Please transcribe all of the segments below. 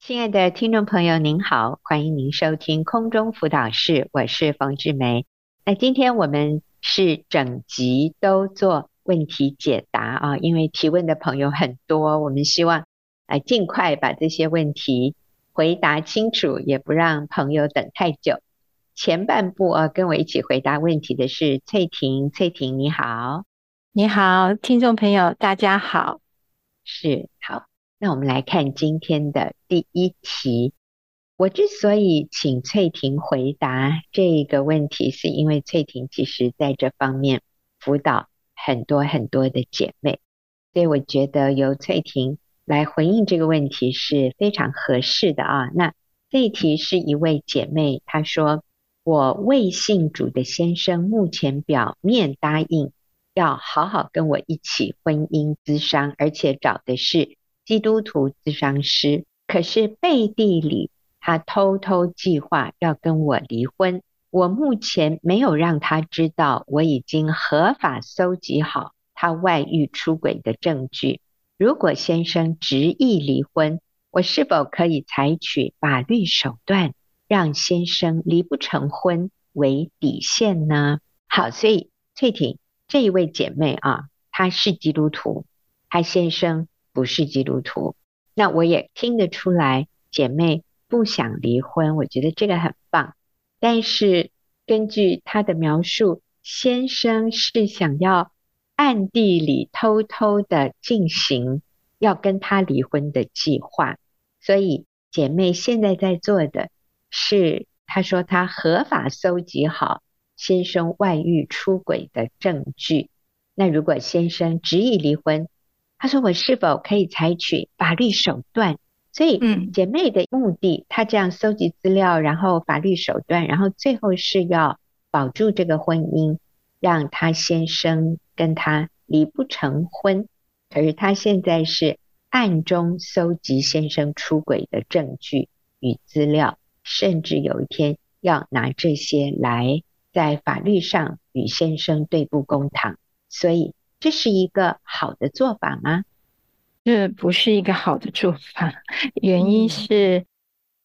亲爱的听众朋友，您好，欢迎您收听空中辅导室，我是冯志梅。那今天我们是整集都做问题解答啊，因为提问的朋友很多，我们希望呃尽快把这些问题回答清楚，也不让朋友等太久。前半部啊，跟我一起回答问题的是翠婷，翠婷你好，你好，听众朋友大家好，是好。那我们来看今天的第一题。我之所以请翠婷回答这个问题，是因为翠婷其实在这方面辅导很多很多的姐妹，所以我觉得由翠婷来回应这个问题是非常合适的啊。那这一题是一位姐妹，她说：“我未信主的先生目前表面答应要好好跟我一起婚姻咨商，而且找的是。”基督徒咨商师，可是背地里他偷偷计划要跟我离婚。我目前没有让他知道，我已经合法搜集好他外遇出轨的证据。如果先生执意离婚，我是否可以采取法律手段，让先生离不成婚为底线呢？好，所以翠婷这一位姐妹啊，她是基督徒，她先生。不是基督徒，那我也听得出来，姐妹不想离婚，我觉得这个很棒。但是根据她的描述，先生是想要暗地里偷偷的进行要跟她离婚的计划，所以姐妹现在在做的是，她说她合法搜集好先生外遇出轨的证据。那如果先生执意离婚，他说：“我是否可以采取法律手段？”所以，嗯，姐妹的目的，她这样搜集资料，然后法律手段，然后最后是要保住这个婚姻，让她先生跟她离不成婚。可是，她现在是暗中搜集先生出轨的证据与资料，甚至有一天要拿这些来在法律上与先生对簿公堂。所以。这是一个好的做法吗？这不是一个好的做法，原因是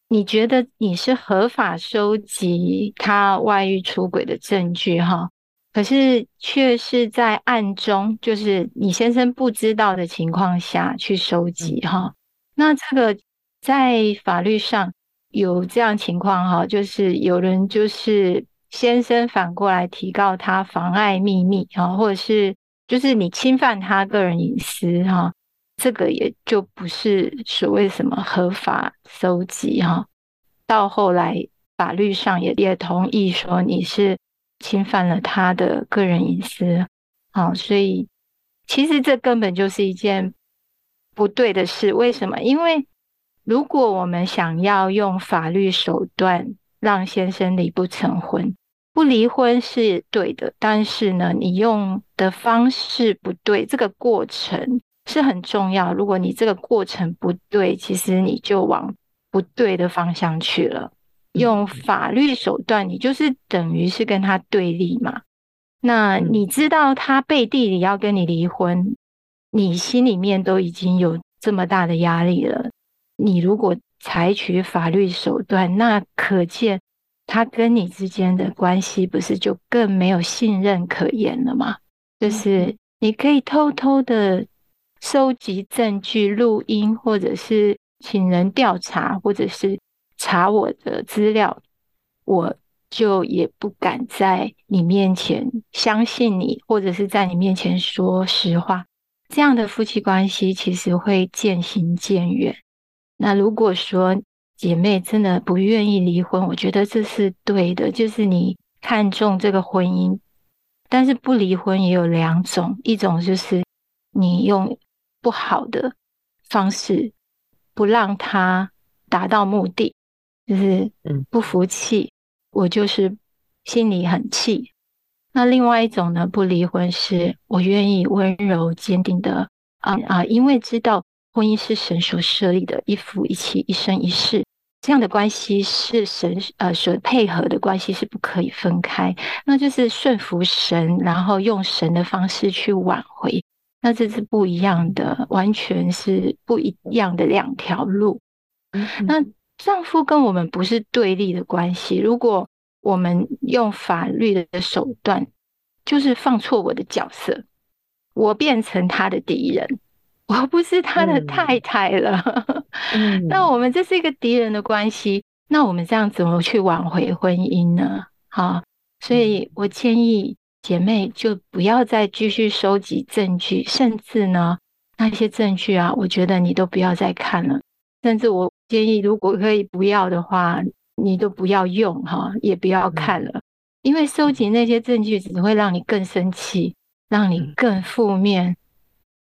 你觉得你是合法收集他外遇出轨的证据哈，可是却是在暗中，就是你先生不知道的情况下去收集哈。那这个在法律上有这样情况哈，就是有人就是先生反过来提告他妨碍秘密啊，或者是。就是你侵犯他个人隐私哈，这个也就不是所谓什么合法搜集哈。到后来法律上也也同意说你是侵犯了他的个人隐私，好，所以其实这根本就是一件不对的事。为什么？因为如果我们想要用法律手段让先生离不成婚。不离婚是对的，但是呢，你用的方式不对，这个过程是很重要。如果你这个过程不对，其实你就往不对的方向去了。用法律手段，你就是等于是跟他对立嘛。那你知道他背地里要跟你离婚，你心里面都已经有这么大的压力了。你如果采取法律手段，那可见。他跟你之间的关系不是就更没有信任可言了吗？就是你可以偷偷的收集证据、录音，或者是请人调查，或者是查我的资料，我就也不敢在你面前相信你，或者是在你面前说实话。这样的夫妻关系其实会渐行渐远。那如果说，姐妹真的不愿意离婚，我觉得这是对的。就是你看重这个婚姻，但是不离婚也有两种，一种就是你用不好的方式不让他达到目的，就是嗯不服气，我就是心里很气。那另外一种呢，不离婚是我愿意温柔坚定的啊啊，因为知道。婚姻是神所设立的，一夫一妻，一生一世，这样的关系是神呃所配合的关系，是不可以分开。那就是顺服神，然后用神的方式去挽回。那这是不一样的，完全是不一样的两条路。嗯、那丈夫跟我们不是对立的关系。如果我们用法律的手段，就是放错我的角色，我变成他的敌人，我不是他的太太了。那我们这是一个敌人的关系，那我们这样怎么去挽回婚姻呢？好，所以我建议姐妹就不要再继续收集证据，甚至呢，那些证据啊，我觉得你都不要再看了。甚至我建议，如果可以不要的话，你都不要用哈，也不要看了。因为收集那些证据只会让你更生气，让你更负面，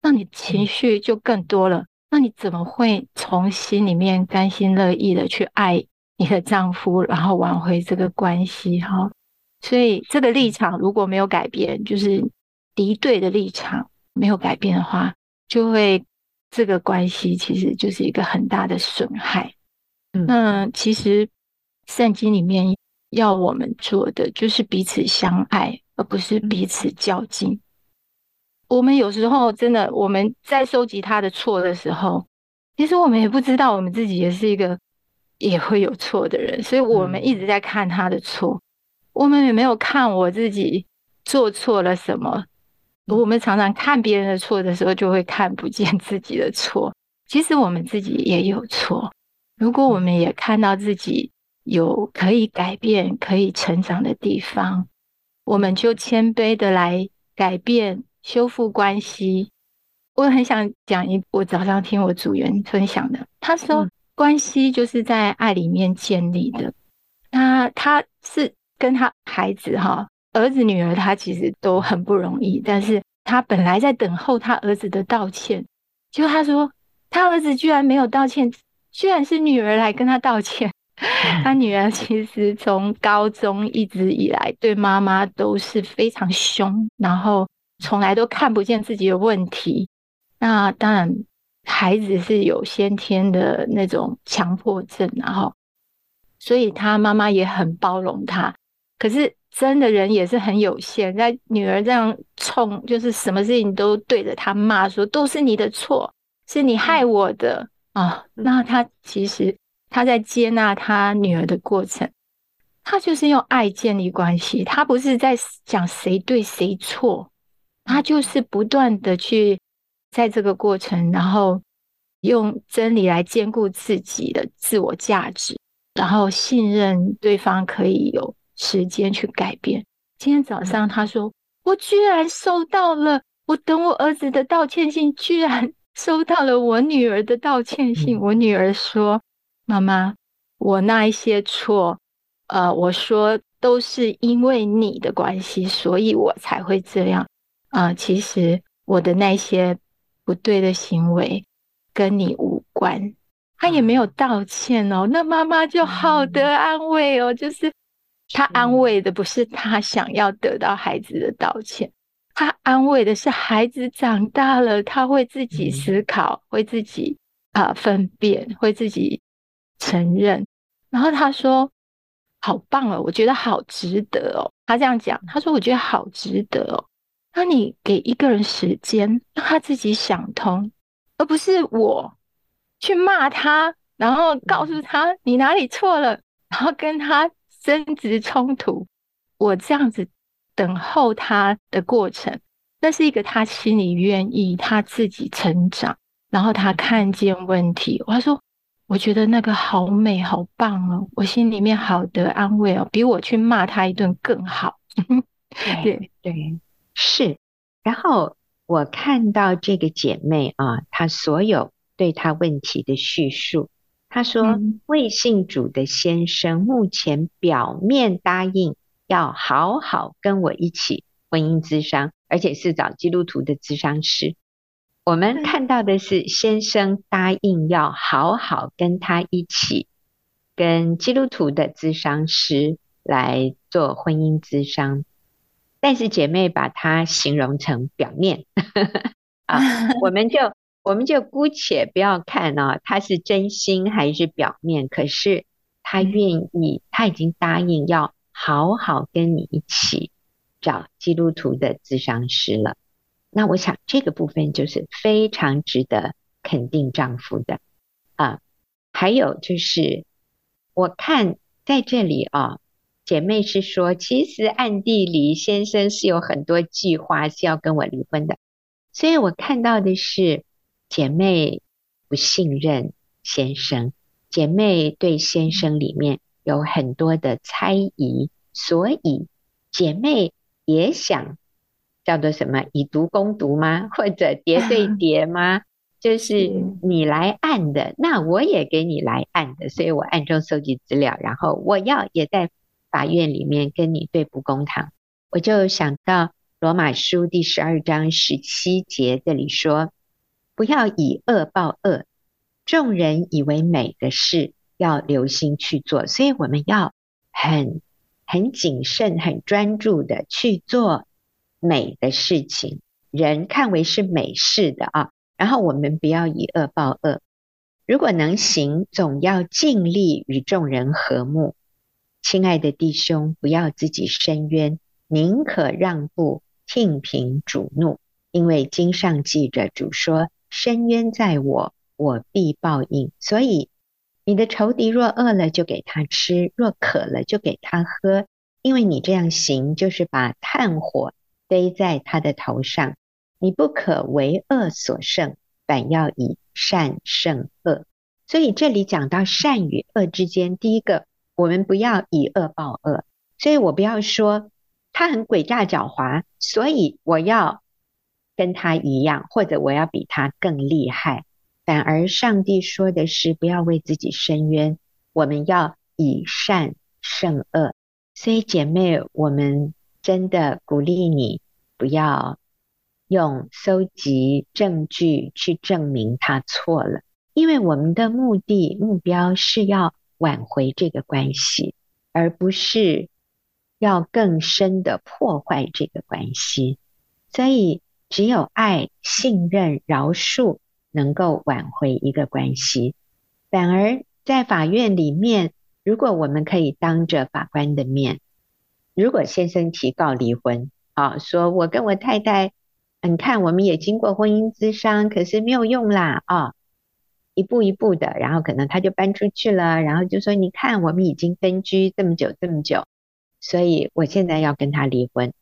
让你情绪就更多了。那你怎么会从心里面甘心乐意的去爱你的丈夫，然后挽回这个关系？哈，所以这个立场如果没有改变，就是敌对的立场没有改变的话，就会这个关系其实就是一个很大的损害。嗯，那其实圣经里面。要我们做的就是彼此相爱，而不是彼此较劲。我们有时候真的，我们在收集他的错的时候，其实我们也不知道我们自己也是一个也会有错的人，所以我们一直在看他的错，我们也没有看我自己做错了什么。我们常常看别人的错的时候，就会看不见自己的错。其实我们自己也有错。如果我们也看到自己，有可以改变、可以成长的地方，我们就谦卑的来改变、修复关系。我很想讲一，我早上听我组员分享的，他说，关系就是在爱里面建立的。那他是跟他孩子哈，儿子、女儿，他其实都很不容易，但是他本来在等候他儿子的道歉，结果他说，他儿子居然没有道歉，居然是女儿来跟他道歉。他女儿其实从高中一直以来对妈妈都是非常凶，然后从来都看不见自己的问题。那当然，孩子是有先天的那种强迫症，然后所以他妈妈也很包容他。可是真的人也是很有限，在女儿这样冲，就是什么事情都对着他骂说，都是你的错，是你害我的啊。那他其实。他在接纳他女儿的过程，他就是用爱建立关系。他不是在讲谁对谁错，他就是不断的去在这个过程，然后用真理来兼顾自己的自我价值，然后信任对方可以有时间去改变。今天早上他说：“我居然收到了，我等我儿子的道歉信，居然 收到了我女儿的道歉信。”我女儿说。妈妈，我那一些错，呃，我说都是因为你的关系，所以我才会这样。啊、呃，其实我的那些不对的行为跟你无关。他也没有道歉哦，那妈妈就好的安慰哦，就是他安慰的不是他想要得到孩子的道歉，他安慰的是孩子长大了，他会自己思考，会自己啊、呃、分辨，会自己。承认，然后他说：“好棒哦，我觉得好值得哦。”他这样讲，他说：“我觉得好值得哦。”那你给一个人时间，让他自己想通，而不是我去骂他，然后告诉他你哪里错了，然后跟他争执冲突。我这样子等候他的过程，那是一个他心里愿意他自己成长，然后他看见问题。我说。我觉得那个好美，好棒哦！我心里面好得安慰哦，比我去骂他一顿更好。对对，是。然后我看到这个姐妹啊，她所有对她问题的叙述，她说未信主的先生目前表面答应要好好跟我一起婚姻咨商，而且是找基督徒的咨商师。我们看到的是先生答应要好好跟他一起，跟基督徒的咨商师来做婚姻咨商，但是姐妹把它形容成表面啊，我们就我们就姑且不要看啊，他是真心还是表面，可是他愿意，他已经答应要好好跟你一起找基督徒的咨商师了。那我想这个部分就是非常值得肯定丈夫的啊。还有就是，我看在这里啊，姐妹是说，其实暗地里先生是有很多计划是要跟我离婚的，所以我看到的是姐妹不信任先生，姐妹对先生里面有很多的猜疑，所以姐妹也想叫做什么以毒攻毒吗？或者叠对 叠吗？就是你来按的，那我也给你来按的，所以我暗中收集资料，然后我要也在法院里面跟你对簿公堂。我就想到罗马书第十二章十七节这里说：“不要以恶报恶，众人以为美的事，要留心去做。”所以我们要很很谨慎、很专注的去做美的事情，人看为是美事的啊。然后我们不要以恶报恶，如果能行，总要尽力与众人和睦。亲爱的弟兄，不要自己伸冤，宁可让步，听凭主怒。因为经上记着主说：“伸冤在我，我必报应。”所以，你的仇敌若饿了，就给他吃；若渴了，就给他喝。因为你这样行，就是把炭火堆在他的头上。你不可为恶所胜，反要以善胜恶。所以这里讲到善与恶之间，第一个，我们不要以恶报恶。所以我不要说他很诡诈狡猾，所以我要跟他一样，或者我要比他更厉害。反而上帝说的是，不要为自己伸冤，我们要以善胜恶。所以姐妹，我们真的鼓励你，不要。用搜集证据去证明他错了，因为我们的目的目标是要挽回这个关系，而不是要更深的破坏这个关系。所以，只有爱、信任、饶恕能够挽回一个关系。反而在法院里面，如果我们可以当着法官的面，如果先生提告离婚，啊，说我跟我太太。你看，我们也经过婚姻咨商，可是没有用啦啊、一步一步的，然后可能他就搬出去了，然后就说：“你看，我们已经分居这么久，这么久，所以我现在要跟他离婚。”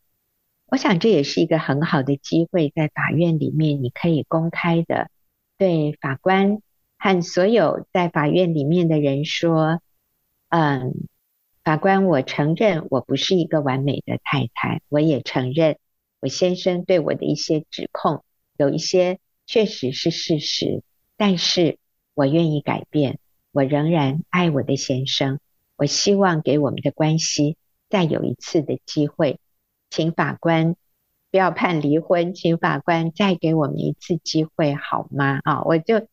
我想这也是一个很好的机会，在法院里面，你可以公开的对法官和所有在法院里面的人说：“嗯，法官，我承认我不是一个完美的太太，我也承认。”我先生对我的一些指控，有一些确实是事实，但是我愿意改变，我仍然爱我的先生。我希望给我们的关系再有一次的机会，请法官不要判离婚，请法官再给我们一次机会，好吗？啊，我就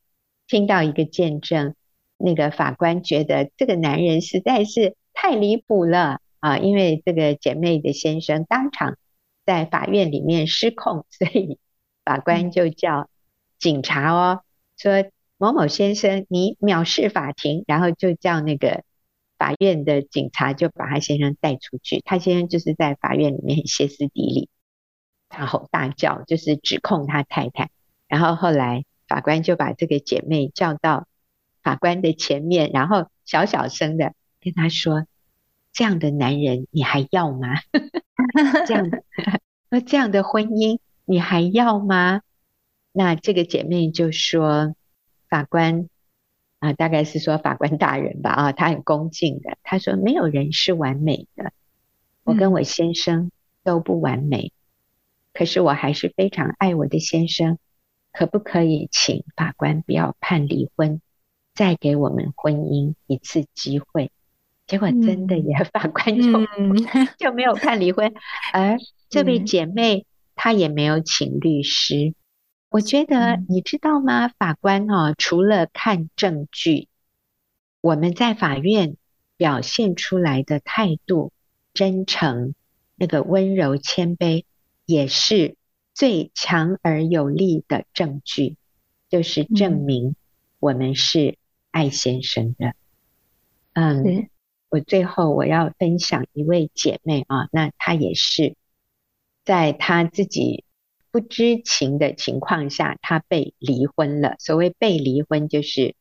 听到一个见证，那个法官觉得这个男人实在是太离谱了啊，因为这个姐妹的先生当场。在法院里面失控，所以法官就叫警察哦，说某某先生，你藐视法庭，然后就叫那个法院的警察就把他先生带出去。他先生就是在法院里面歇斯底里，大吼大叫，就是指控他太太。然后后来法官就把这个姐妹叫到法官的前面，然后小小声的跟他说：“这样的男人你还要吗？” 这样的，那这样的婚姻你还要吗？那这个姐妹就说：“法官啊，大概是说法官大人吧啊，他很恭敬的，他说没有人是完美的，我跟我先生都不完美，可是我还是非常爱我的先生，可不可以请法官不要判离婚，再给我们婚姻一次机会？”结果真的也，法官 就、嗯、就没有判离婚，而这位姐妹她也没有请律师。我觉得你知道吗？法官哦，除了看证据，我们在法院表现出来的态度、真诚、那个温柔谦卑，也是最强而有力的证据，就是证明我们是爱先生的。嗯。嗯我最后我要分享一位姐妹啊，那她也是在她自己不知情的情况下，她被离婚了。所谓被离婚，就是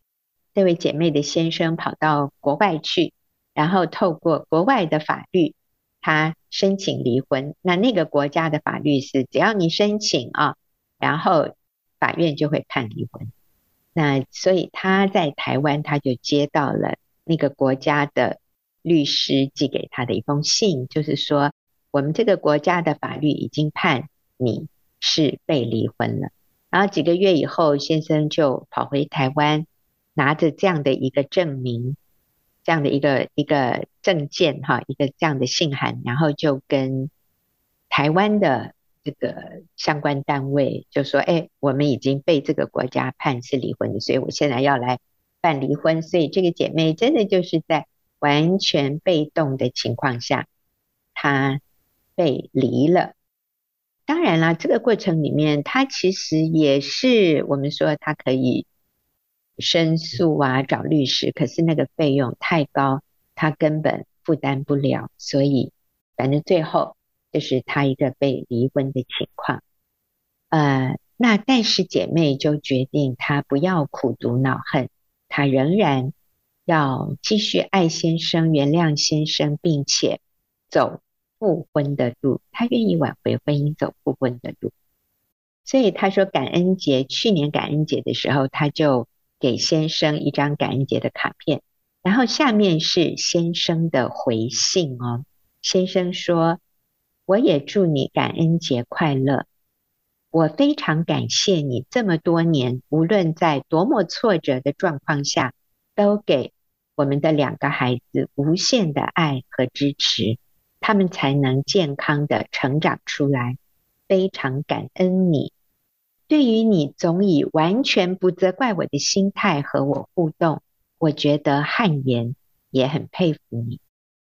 这位姐妹的先生跑到国外去，然后透过国外的法律，他申请离婚。那那个国家的法律是，只要你申请啊，然后法院就会判离婚。那所以他在台湾，他就接到了那个国家的律师寄给他的一封信，就是说，我们这个国家的法律已经判你是被离婚了。然后几个月以后，先生就跑回台湾。拿着这样的一个证明，这样的一个一个证件哈，一个这样的信函，然后就跟台湾的这个相关单位就说：“哎，我们已经被这个国家判是离婚的，所以我现在要来办离婚。”所以这个姐妹真的就是在完全被动的情况下，她被离了。当然了，这个过程里面，她其实也是我们说她可以。申诉啊，找律师，可是那个费用太高，他根本负担不了，所以反正最后就是他一个被离婚的情况。呃，那但是姐妹就决定她不要苦读恼恨，她仍然要继续爱先生、原谅先生，并且走复婚的路，他愿意挽回婚姻，走复婚的路。所以他说，感恩节去年感恩节的时候，他就。给先生一张感恩节的卡片，然后下面是先生的回信哦。先生说：“我也祝你感恩节快乐。我非常感谢你这么多年，无论在多么挫折的状况下，都给我们的两个孩子无限的爱和支持，他们才能健康的成长出来。非常感恩你。”对于你总以完全不责怪我的心态和我互动，我觉得汗颜，也很佩服你。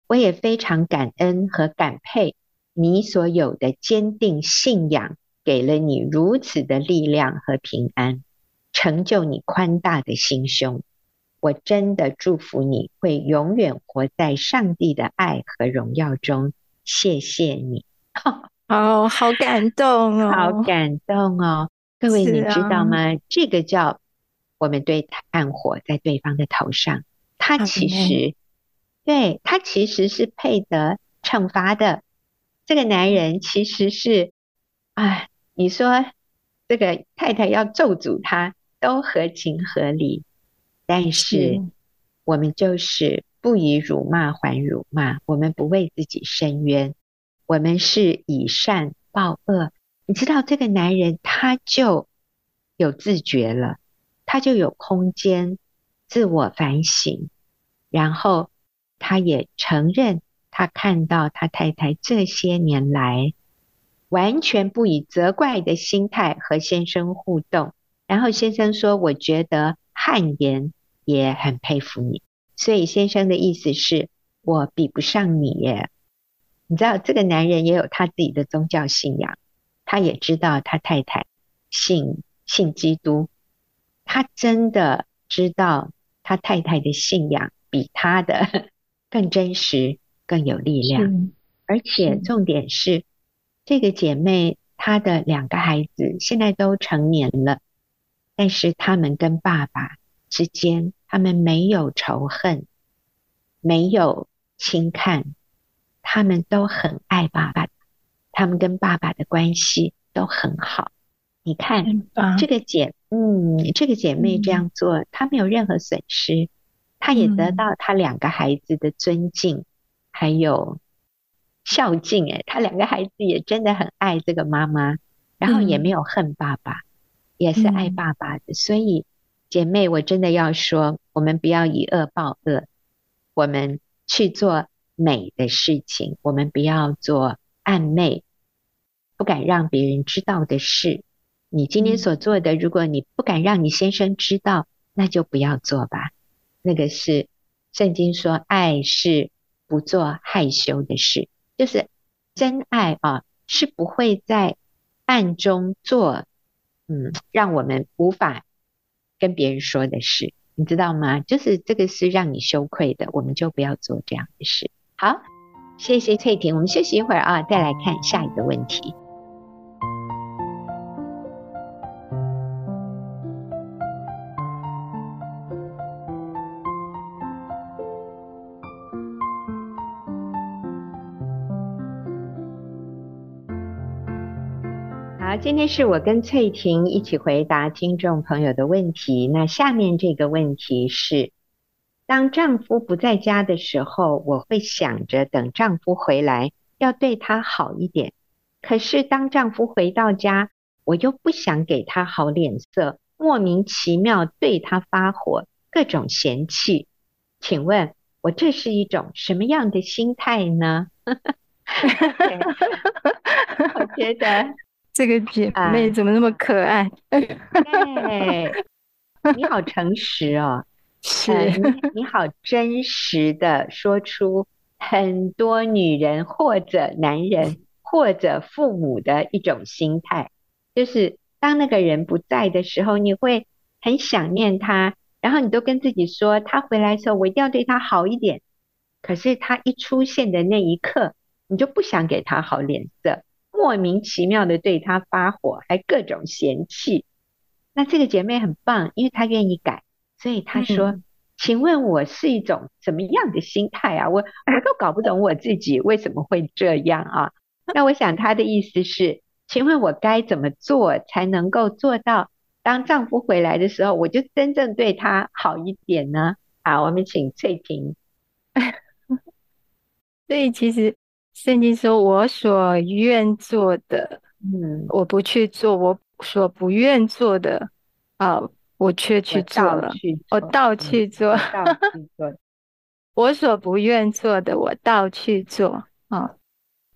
我也非常感恩和感佩你所有的坚定信仰，给了你如此的力量和平安，成就你宽大的心胸。我真的祝福你会永远活在上帝的爱和荣耀中。谢谢你。哦，好感动哦，好感动哦。各位，你知道吗？啊、这个叫我们对炭火在对方的头上，他其实，对，他其实是配得惩罚的。这个男人其实是，啊，你说这个太太要咒诅他，都合情合理。但是我们就是不以辱骂还辱骂，我们不为自己伸冤，我们是以善报恶。你知道这个男人，他就有自觉了，他就有空间自我反省，然后他也承认，他看到他太太这些年来完全不以责怪的心态和先生互动，然后先生说：“我觉得汗颜，也很佩服你。”所以先生的意思是我比不上你耶。你知道这个男人也有他自己的宗教信仰。他也知道他太太信信基督，他真的知道他太太的信仰比他的 更真实、更有力量。而且重点是，这个姐妹她的两个孩子现在都成年了，但是他们跟爸爸之间，他们没有仇恨，没有轻看，他们都很爱爸爸。他们跟爸爸的关系都很好，你看这个姐，嗯，这个姐妹这样做，她没有任何损失，她也得到她两个孩子的尊敬，还有孝敬。诶，她两个孩子也真的很爱这个妈妈，然后也没有恨爸爸，也是爱爸爸的。所以，姐妹，我真的要说，我们不要以恶报恶，我们去做美的事情，我们不要做。暧昧，不敢让别人知道的事，你今天所做的，如果你不敢让你先生知道，那就不要做吧。那个是圣经说，爱是不做害羞的事，就是真爱啊，是不会在暗中做，嗯，让我们无法跟别人说的事，你知道吗？就是这个是让你羞愧的，我们就不要做这样的事。好。谢谢翠婷，我们休息一会儿啊，再来看下一个问题。今天是我跟翠婷一起回答听众朋友的问题。那下面这个问题是：当丈夫不在家的时候，我会想着等丈夫回来要对他好一点。可是当丈夫回到家，我又不想给他好脸色，莫名其妙对他发火，各种嫌弃。请问我这是一种什么样的心态呢？我觉得。这个姐妹怎么那么可爱？哎、对，你好诚实哦，是、呃、你你好真实的说出很多女人或者男人或者父母的一种心态，就是当那个人不在的时候，你会很想念他，然后你都跟自己说，他回来的时候我一定要对他好一点。可是他一出现的那一刻，你就不想给他好脸色。莫名其妙的对他发火，还各种嫌弃。那这个姐妹很棒，因为她愿意改，所以她说：“嗯、请问我是一种什么样的心态啊？我我都搞不懂我自己为什么会这样啊？”那我想她的意思是：“请问我该怎么做才能够做到，当丈夫回来的时候，我就真正对他好一点呢？”好，我们请翠婷。所以其实。圣经说：“我所愿做的，嗯，我不去做；我所不愿做的，啊，我却去做了。我倒去做，我所不愿做的，我倒去做。啊，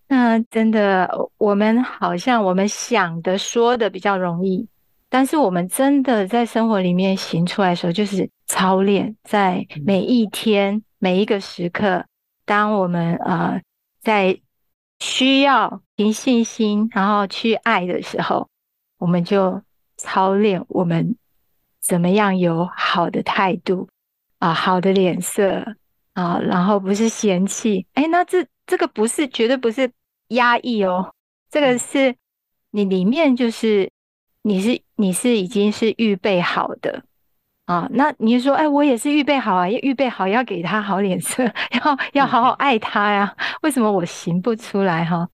那真的，我们好像我们想的、说的比较容易，但是我们真的在生活里面行出来的时候，就是操练，在每一天、每一个时刻，当我们啊。”在需要凭信心，然后去爱的时候，我们就操练我们怎么样有好的态度啊，好的脸色啊，然后不是嫌弃。哎，那这这个不是绝对不是压抑哦，这个是你里面就是你是你是已经是预备好的。啊，那你说，哎，我也是预备好啊，要预备好要给他好脸色，要要好好爱他呀？为什么我行不出来哈？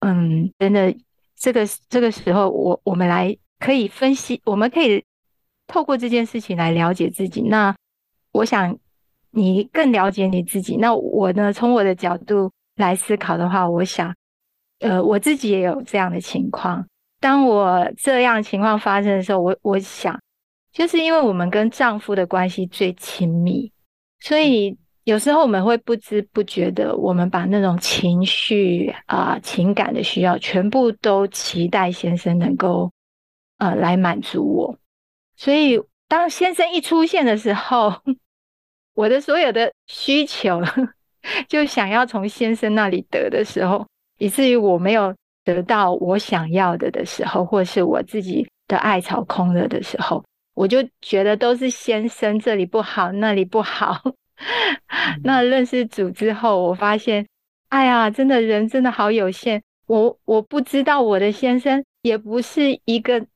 嗯，真的，这个这个时候，我我们来可以分析，我们可以透过这件事情来了解自己。那我想你更了解你自己。那我呢，从我的角度来思考的话，我想，呃，我自己也有这样的情况。当我这样情况发生的时候，我我想。就是因为我们跟丈夫的关系最亲密，所以有时候我们会不知不觉的，我们把那种情绪啊、呃、情感的需要，全部都期待先生能够呃来满足我。所以当先生一出现的时候，我的所有的需求 就想要从先生那里得的时候，以至于我没有得到我想要的的时候，或是我自己的爱巢空了的时候。我就觉得都是先生这里不好，那里不好。那认识主之后，我发现，哎呀，真的人真的好有限。我我不知道我的先生也不是一个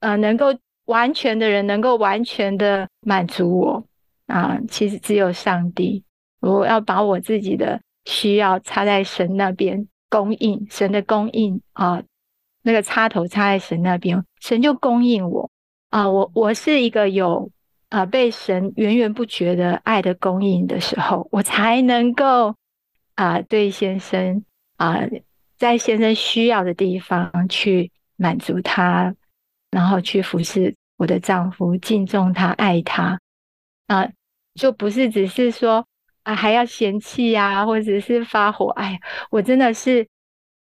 呃能够完全的人，能够完全的满足我啊。其实只有上帝，我要把我自己的需要插在神那边供应，神的供应啊，那个插头插在神那边，神就供应我。啊，我我是一个有啊被神源源不绝的爱的供应的时候，我才能够啊对先生啊在先生需要的地方去满足他，然后去服侍我的丈夫，敬重他，爱他啊，就不是只是说啊还要嫌弃呀、啊，或者是发火。哎，我真的是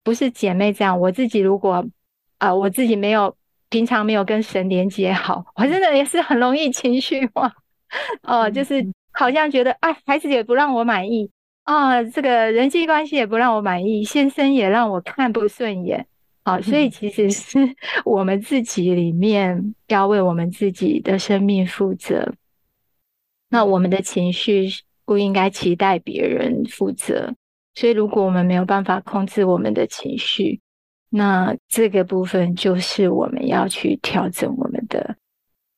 不是姐妹这样，我自己如果啊我自己没有。平常没有跟神连接好，我真的也是很容易情绪化，哦、呃，就是好像觉得，哎，孩子也不让我满意啊、呃，这个人际关系也不让我满意，先生也让我看不顺眼，好、呃，所以其实是我们自己里面要为我们自己的生命负责，那我们的情绪不应该期待别人负责，所以如果我们没有办法控制我们的情绪。那这个部分就是我们要去调整我们的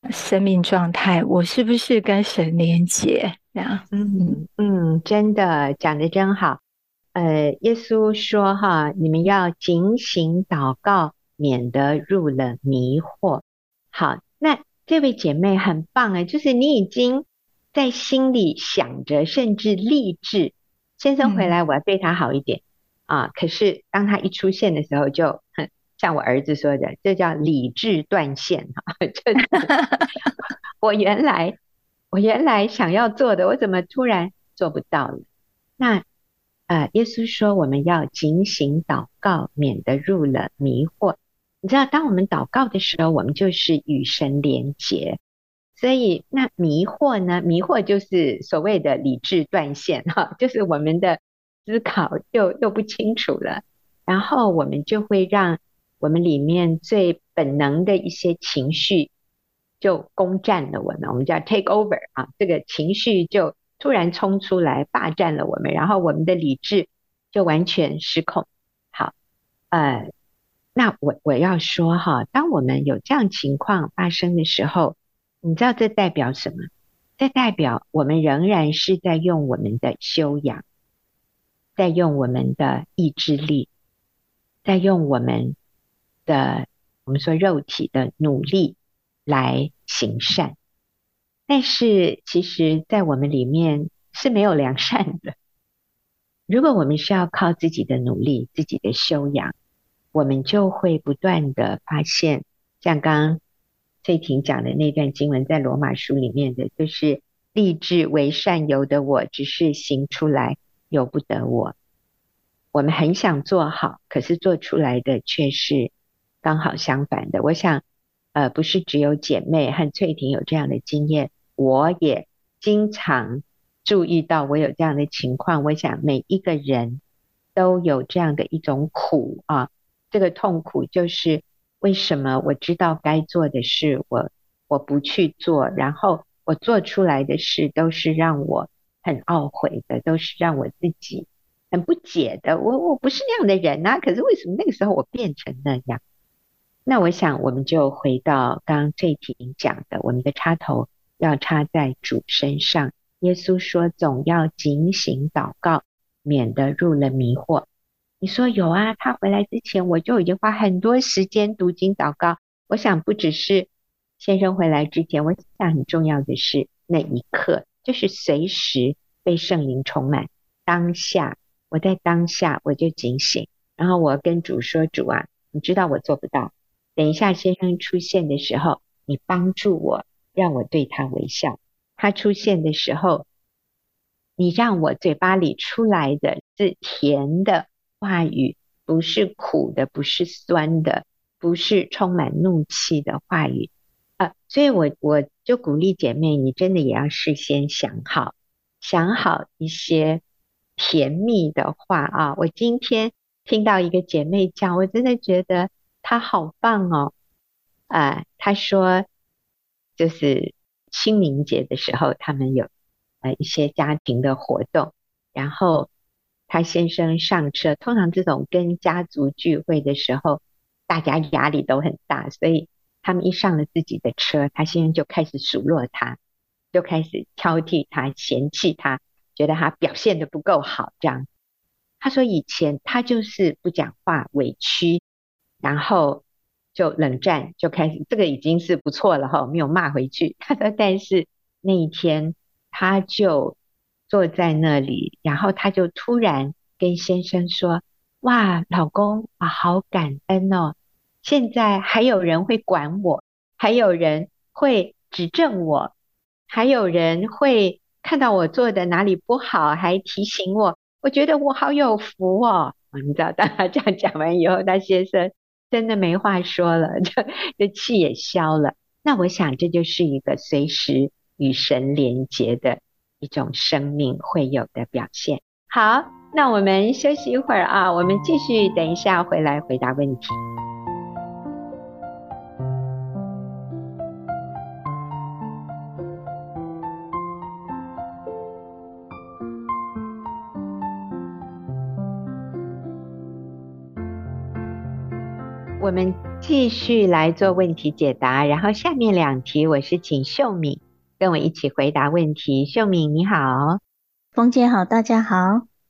生命状态，我是不是跟神连接？这样，嗯嗯，真的讲的真好。呃，耶稣说哈，你们要警醒祷告，免得入了迷惑。好，那这位姐妹很棒啊，就是你已经在心里想着，甚至立志，先生回来我要对他好一点、嗯、啊。可是当他一出现的时候就，就像我儿子说的，这叫理智断线哈。就是 我原来我原来想要做的，我怎么突然做不到了？那呃，耶稣说我们要警醒祷告，免得入了迷惑。你知道，当我们祷告的时候，我们就是与神连结。所以那迷惑呢？迷惑就是所谓的理智断线哈，就是我们的思考又又不清楚了，然后我们就会让我们里面最本能的一些情绪就攻占了我们，我们叫 take over 啊，这个情绪就。突然冲出来霸占了我们，然后我们的理智就完全失控。好，呃，那我我要说哈，当我们有这样情况发生的时候，你知道这代表什么？这代表我们仍然是在用我们的修养，在用我们的意志力，在用我们的我们说肉体的努力来行善。但是，其实，在我们里面是没有良善的。如果我们是要靠自己的努力、自己的修养，我们就会不断的发现，像刚翠婷讲的那段经文，在罗马书里面的，就是立志为善由的我，只是行出来由不得我。我们很想做好，可是做出来的却是刚好相反的。我想，呃，不是只有姐妹和翠婷有这样的经验。我也经常注意到我有这样的情况，我想每一个人都有这样的一种苦啊，这个痛苦就是为什么我知道该做的事，我我不去做，然后我做出来的事都是让我很懊悔的，都是让我自己很不解的。我我不是那样的人啊，可是为什么那个时候我变成那样？那我想我们就回到刚刚翠婷讲的，我们的插头。要插在主身上。耶稣说：“总要警醒祷告，免得入了迷惑。”你说有啊？他回来之前，我就已经花很多时间读经祷告。我想不只是先生回来之前，我想很重要的是那一刻，就是随时被圣灵充满。当下，我在当下我就警醒，然后我跟主说：“主啊，你知道我做不到。等一下先生出现的时候，你帮助我。”让我对他微笑。他出现的时候，你让我嘴巴里出来的是甜的话语，不是苦的，不是酸的，不是充满怒气的话语啊！所以我我就鼓励姐妹，你真的也要事先想好，想好一些甜蜜的话啊！我今天听到一个姐妹讲，我真的觉得她好棒哦！啊，她说。就是清明节的时候，他们有呃一些家庭的活动，然后他先生上车。通常这种跟家族聚会的时候，大家压力都很大，所以他们一上了自己的车，他先生就开始数落他，就开始挑剔他、嫌弃他，觉得他表现得不够好。这样，他说以前他就是不讲话、委屈，然后。就冷战就开始，这个已经是不错了哈，没有骂回去。他说，但是那一天他就坐在那里，然后他就突然跟先生说：“哇，老公啊，好感恩哦！现在还有人会管我，还有人会指正我，还有人会看到我做的哪里不好，还提醒我。我觉得我好有福哦。你知道，当他这样讲完以后，他先生。真的没话说了，这这气也消了。那我想，这就是一个随时与神连结的一种生命会有的表现。好，那我们休息一会儿啊，我们继续，等一下回来回答问题。我们继续来做问题解答，然后下面两题我是请秀敏跟我一起回答问题。秀敏你好，冯姐好，大家好。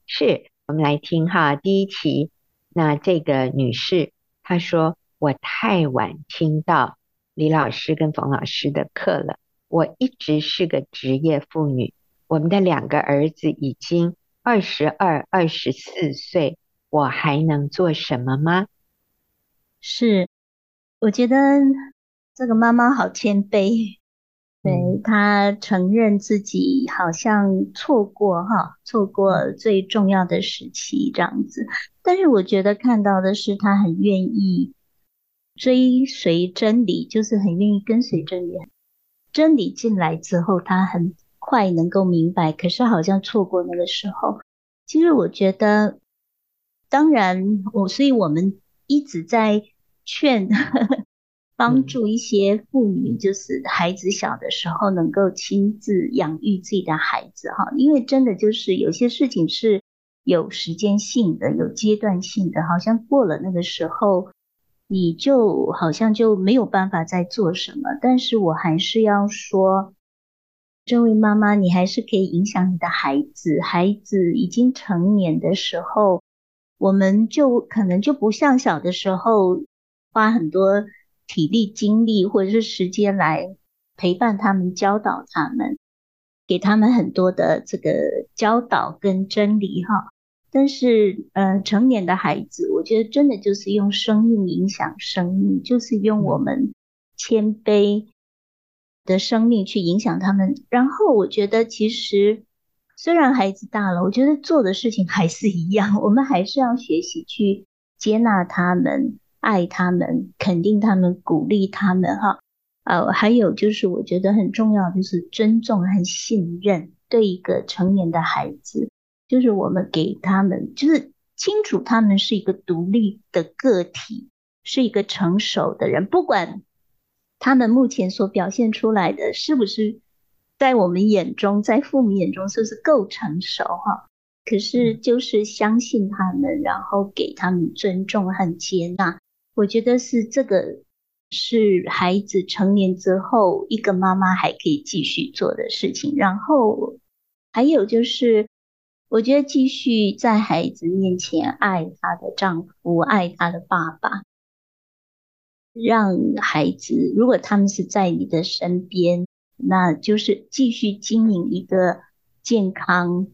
是我们来听哈，第一题，那这个女士她说，我太晚听到李老师跟冯老师的课了。我一直是个职业妇女，我们的两个儿子已经二十二、二十四岁，我还能做什么吗？是，我觉得这个妈妈好谦卑。对，她承认自己好像错过哈，错过最重要的时期这样子。但是我觉得看到的是，她很愿意追随真理，就是很愿意跟随真理。真理进来之后，她很快能够明白。可是好像错过那个时候。其实我觉得，当然我，所以我们一直在劝。帮助一些妇女，就是孩子小的时候能够亲自养育自己的孩子哈，因为真的就是有些事情是有时间性的、有阶段性的，好像过了那个时候，你就好像就没有办法再做什么。但是我还是要说，这位妈妈，你还是可以影响你的孩子。孩子已经成年的时候，我们就可能就不像小的时候花很多。体力、精力或者是时间来陪伴他们、教导他们，给他们很多的这个教导跟真理哈。但是，呃，成年的孩子，我觉得真的就是用生命影响生命，就是用我们谦卑的生命去影响他们。然后，我觉得其实虽然孩子大了，我觉得做的事情还是一样，我们还是要学习去接纳他们。爱他们，肯定他们，鼓励他们，哈，呃，还有就是我觉得很重要，就是尊重和信任。对一个成年的孩子，就是我们给他们，就是清楚他们是一个独立的个体，是一个成熟的人，不管他们目前所表现出来的是不是在我们眼中，在父母眼中是不是够成熟，哈。可是就是相信他们，然后给他们尊重和接纳。我觉得是这个，是孩子成年之后，一个妈妈还可以继续做的事情。然后还有就是，我觉得继续在孩子面前爱她的丈夫，爱她的爸爸，让孩子，如果他们是在你的身边，那就是继续经营一个健康、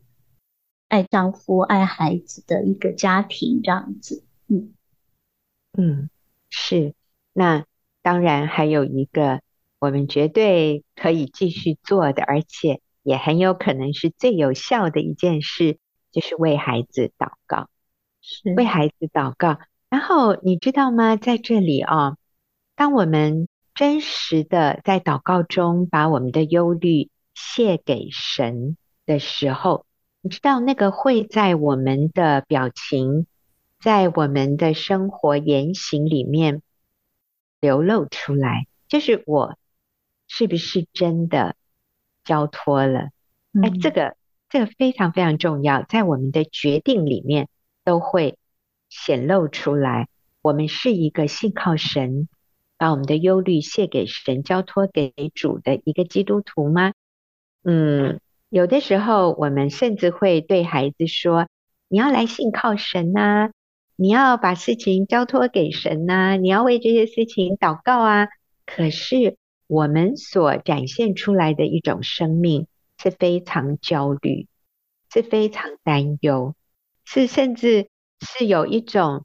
爱丈夫、爱孩子的一个家庭，这样子，嗯。嗯，是。那当然还有一个我们绝对可以继续做的，而且也很有可能是最有效的一件事，就是为孩子祷告。是为孩子祷告。然后你知道吗？在这里啊，当我们真实的在祷告中把我们的忧虑卸给神的时候，你知道那个会在我们的表情。在我们的生活言行里面流露出来，就是我是不是真的交托了？哎，这个这个非常非常重要，在我们的决定里面都会显露出来。我们是一个信靠神，把我们的忧虑卸给神，交托给主的一个基督徒吗？嗯，有的时候我们甚至会对孩子说：“你要来信靠神呐。”你要把事情交托给神呐、你要为这些事情祷告啊。可是我们所展现出来的一种生命是非常焦虑，是非常担忧，是甚至是有一种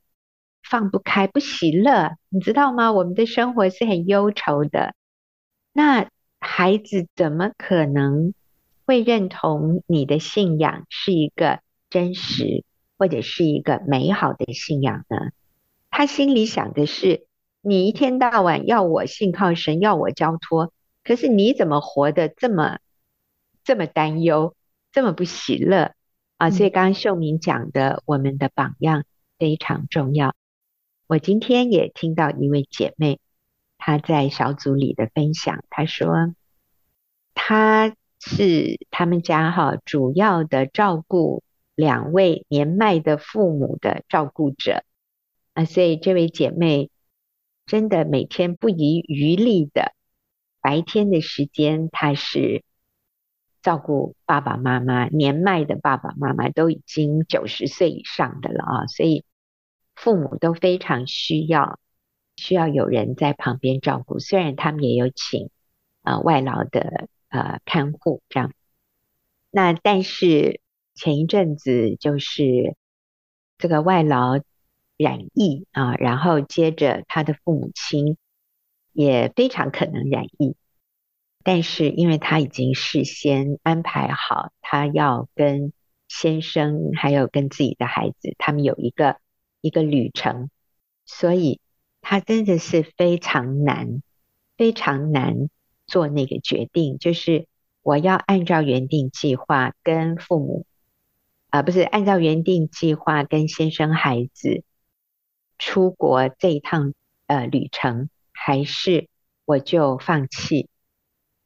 放不开、不喜乐，你知道吗？我们的生活是很忧愁的。那孩子怎么可能会认同你的信仰是一个真实？或者是一个美好的信仰呢？他心里想的是：你一天到晚要我信靠神，要我交托，可是你怎么活得这么这么担忧，这么不喜乐啊？所以刚刚秀明讲的，我们的榜样非常重要。我今天也听到一位姐妹，她在小组里的分享，她说她是他们家哈主要的照顾。两位年迈的父母的照顾者啊，所以这位姐妹真的每天不遗余力的白天的时间，她是照顾爸爸妈妈，年迈的爸爸妈妈都已经九十岁以上的了啊，所以父母都非常需要需要有人在旁边照顾。虽然他们也有请呃外劳的呃看护这样，那但是前一阵子就是这个外劳染疫啊，然后接着他的父母亲也非常可能染疫，但是因为他已经事先安排好，他要跟先生还有跟自己的孩子，他们有一个一个旅程，所以他真的是非常难，非常难做那个决定，就是我要按照原定计划跟父母，啊、不是按照原定计划跟先生孩子出国这一趟呃旅程，还是我就放弃，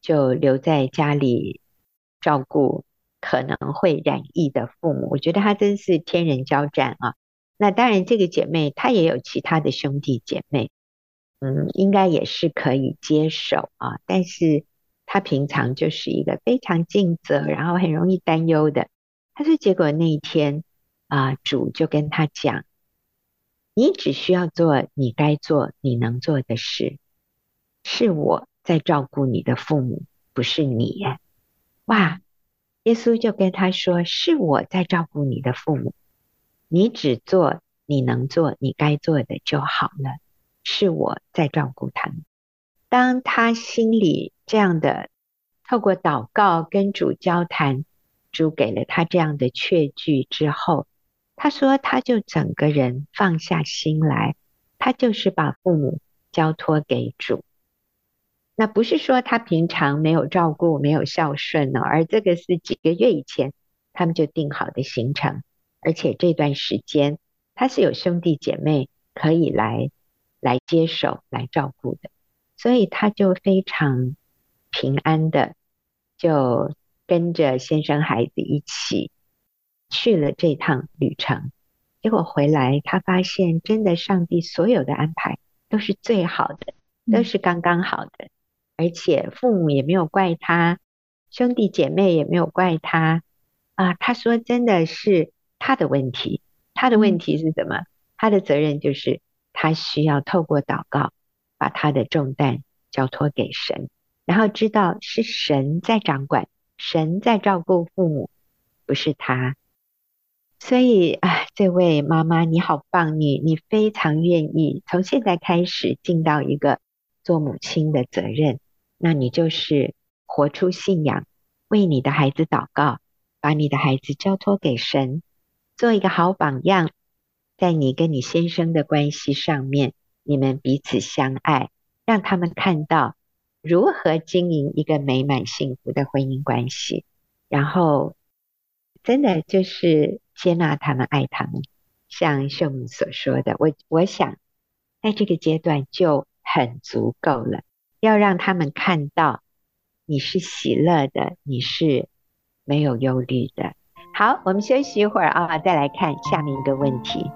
就留在家里照顾。可能会染疫的父母，我觉得他真是天人交战啊！那当然，这个姐妹她也有其他的兄弟姐妹，嗯，应该也是可以接受啊。但是她平常就是一个非常尽责，然后很容易担忧的。她说，结果那一天啊，主就跟他讲：“你只需要做你该做、你能做的事，是我在照顾你的父母，不是你。”哇！耶稣就跟他说：“是我在照顾你的父母，你只做你能做、你该做的就好了。是我在照顾他们。”当他心里这样的透过祷告跟主交谈，主给了他这样的确据之后，他说他就整个人放下心来，他就是把父母交托给主。那不是说他平常没有照顾、没有孝顺呢，而这个是几个月以前他们就定好的行程，而且这段时间他是有兄弟姐妹可以来来接手、来照顾的，所以他就非常平安的就跟着先生孩子一起去了这趟旅程。结果回来，他发现真的上帝所有的安排都是最好的，都是刚刚好的。而且父母也没有怪他，兄弟姐妹也没有怪他啊。他说：“真的是他的问题，他的问题是什么？他的责任就是他需要透过祷告，把他的重担交托给神，然后知道是神在掌管，神在照顾父母，不是他。所以啊，这位妈妈你好棒，你你非常愿意从现在开始尽到一个做母亲的责任。”那你就是活出信仰，为你的孩子祷告，把你的孩子交托给神，做一个好榜样，在你跟你先生的关系上面，你们彼此相爱，让他们看到如何经营一个美满幸福的婚姻关系，然后真的就是接纳他们，爱他们，像秀敏所说的，我我想在这个阶段就很足够了。要让他们看到你是喜乐的，你是没有忧虑的。好，我们休息一会儿啊，再来看下面一个问题。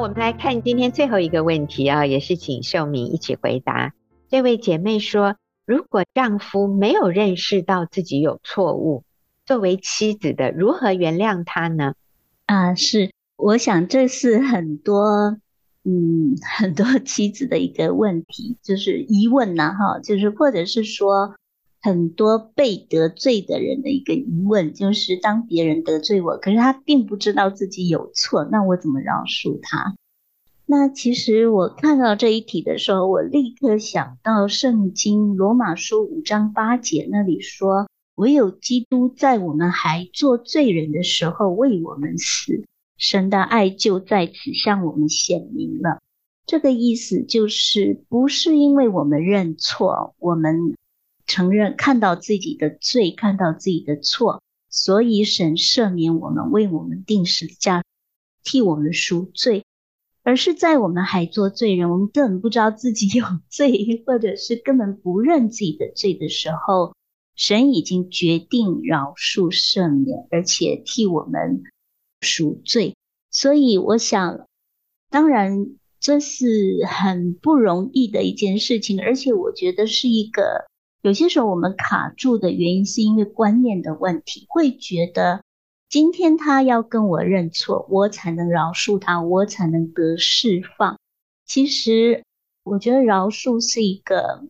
我们来看今天最后一个问题啊，也是请秀敏一起回答。这位姐妹说：“如果丈夫没有认识到自己有错误，作为妻子的如何原谅他呢？”啊，是，我想这是很多，嗯，很多妻子的一个问题，就是疑问呢，哈，就是或者是说很多被得罪的人的一个疑问，就是当别人得罪我，可是他并不知道自己有错，那我怎么饶恕他？那其实我看到这一题的时候，我立刻想到圣经罗马书五章八节那里说：“唯有基督在我们还做罪人的时候为我们死，神的爱就在此向我们显明了。”这个意思就是，不是因为我们认错，我们承认看到自己的罪，看到自己的错，所以神赦免我们，为我们定十字架，替我们赎罪。而是在我们还做罪人，我们根本不知道自己有罪，或者是根本不认自己的罪的时候，神已经决定饶恕、赦免，而且替我们赎罪。所以，我想，当然，这是很不容易的一件事情，而且我觉得是一个有些时候我们卡住的原因，是因为观念的问题，会觉得今天他要跟我认错，我才能饶恕他，我才能得释放。其实，我觉得饶恕是一个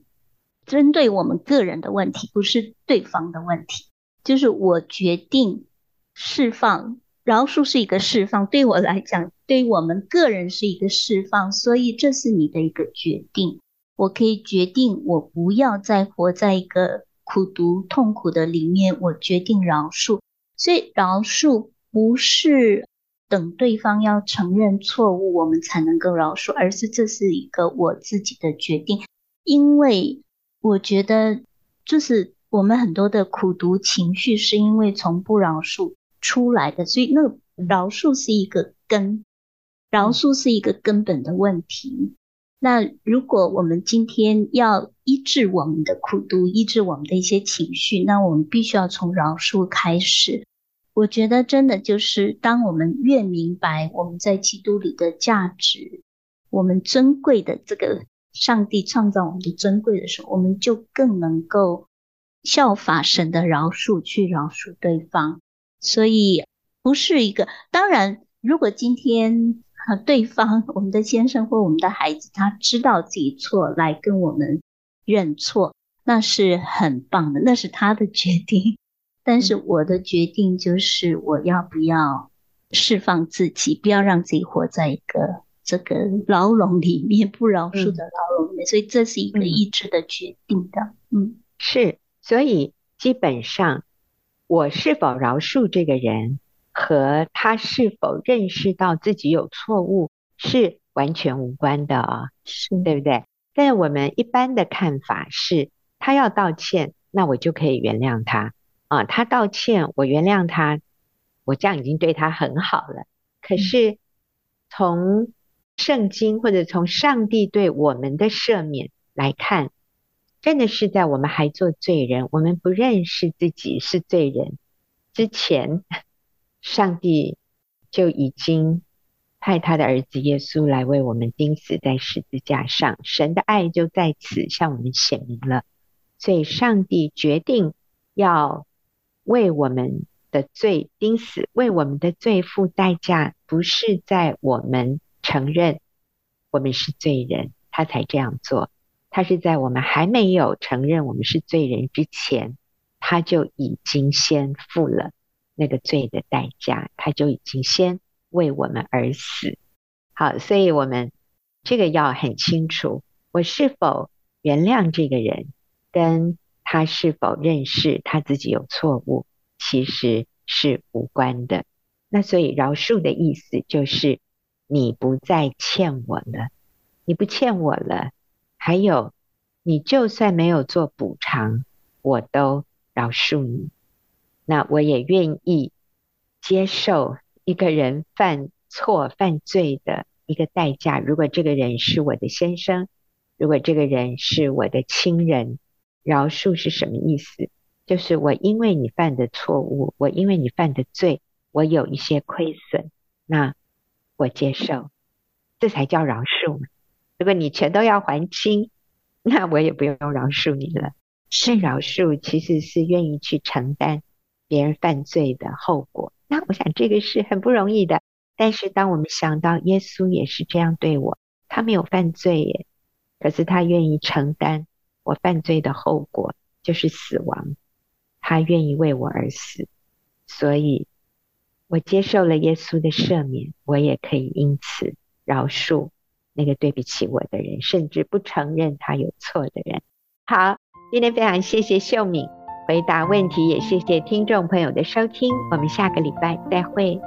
针对我们个人的问题，不是对方的问题。就是我决定释放。饶恕是一个释放，对我来讲，对我们个人是一个释放，所以这是你的一个决定。我可以决定，我不要再活在一个苦毒、痛苦的里面。我决定饶恕，所以饶恕不是等对方要承认错误，我们才能够饶恕，而是这是一个我自己的决定。因为我觉得，就是我们很多的苦毒情绪，是因为从不饶恕。出来的，所以那饶恕是一个根，饶恕是一个根本的问题。那如果我们今天要医治我们的苦毒，医治我们的一些情绪，那我们必须要从饶恕开始。我觉得真的就是，当我们越明白我们在基督里的价值，我们尊贵的这个上帝创造我们的尊贵的时候，我们就更能够效法神的饶恕，去饶恕对方。所以不是一个，当然，如果今天和对方，我们的先生或我们的孩子，他知道自己错，来跟我们认错，那是很棒的，那是他的决定。但是我的决定就是，我要不要释放自己，不要让自己活在一个这个牢笼里面，不饶恕的牢笼里面。所以这是一个意志的决定的。嗯，是，所以基本上。我是否饶恕这个人，和他是否认识到自己有错误是完全无关的啊、哦，是对不对？但是我们一般的看法是，他要道歉，那我就可以原谅他啊。他道歉，我原谅他，我这样已经对他很好了。可是从圣经或者从上帝对我们的赦免来看。真的是在我们还做罪人，我们不认识自己是罪人之前，上帝就已经派他的儿子耶稣来为我们钉死在十字架上，神的爱就在此向我们显明了。所以，上帝决定要为我们的罪钉死，为我们的罪付代价，不是在我们承认我们是罪人，他才这样做。他是在我们还没有承认我们是罪人之前，他就已经先付了那个罪的代价，他就已经先为我们而死。好，所以我们这个要很清楚，我是否原谅这个人，跟他是否认识他自己有错误，其实是无关的。那所以饶恕的意思就是，你不再欠我了，你不欠我了。还有，你就算没有做补偿，我都饶恕你。那我也愿意接受一个人犯错、犯罪的一个代价。如果这个人是我的先生，如果这个人是我的亲人，饶恕是什么意思？就是我因为你犯的错误，我因为你犯的罪，我有一些亏损，那我接受，这才叫饶恕嘛。如果你全都要还清，那我也不用饶恕你了。是饶恕，其实是愿意去承担别人犯罪的后果。那我想这个是很不容易的。但是当我们想到耶稣也是这样对我，他没有犯罪耶，可是他愿意承担我犯罪的后果，就是死亡。他愿意为我而死，所以我接受了耶稣的赦免，我也可以因此饶恕。那个对不起我的人，甚至不承认他有错的人。好，今天非常谢谢秀敏回答问题，也谢谢听众朋友的收听，我们下个礼拜再会。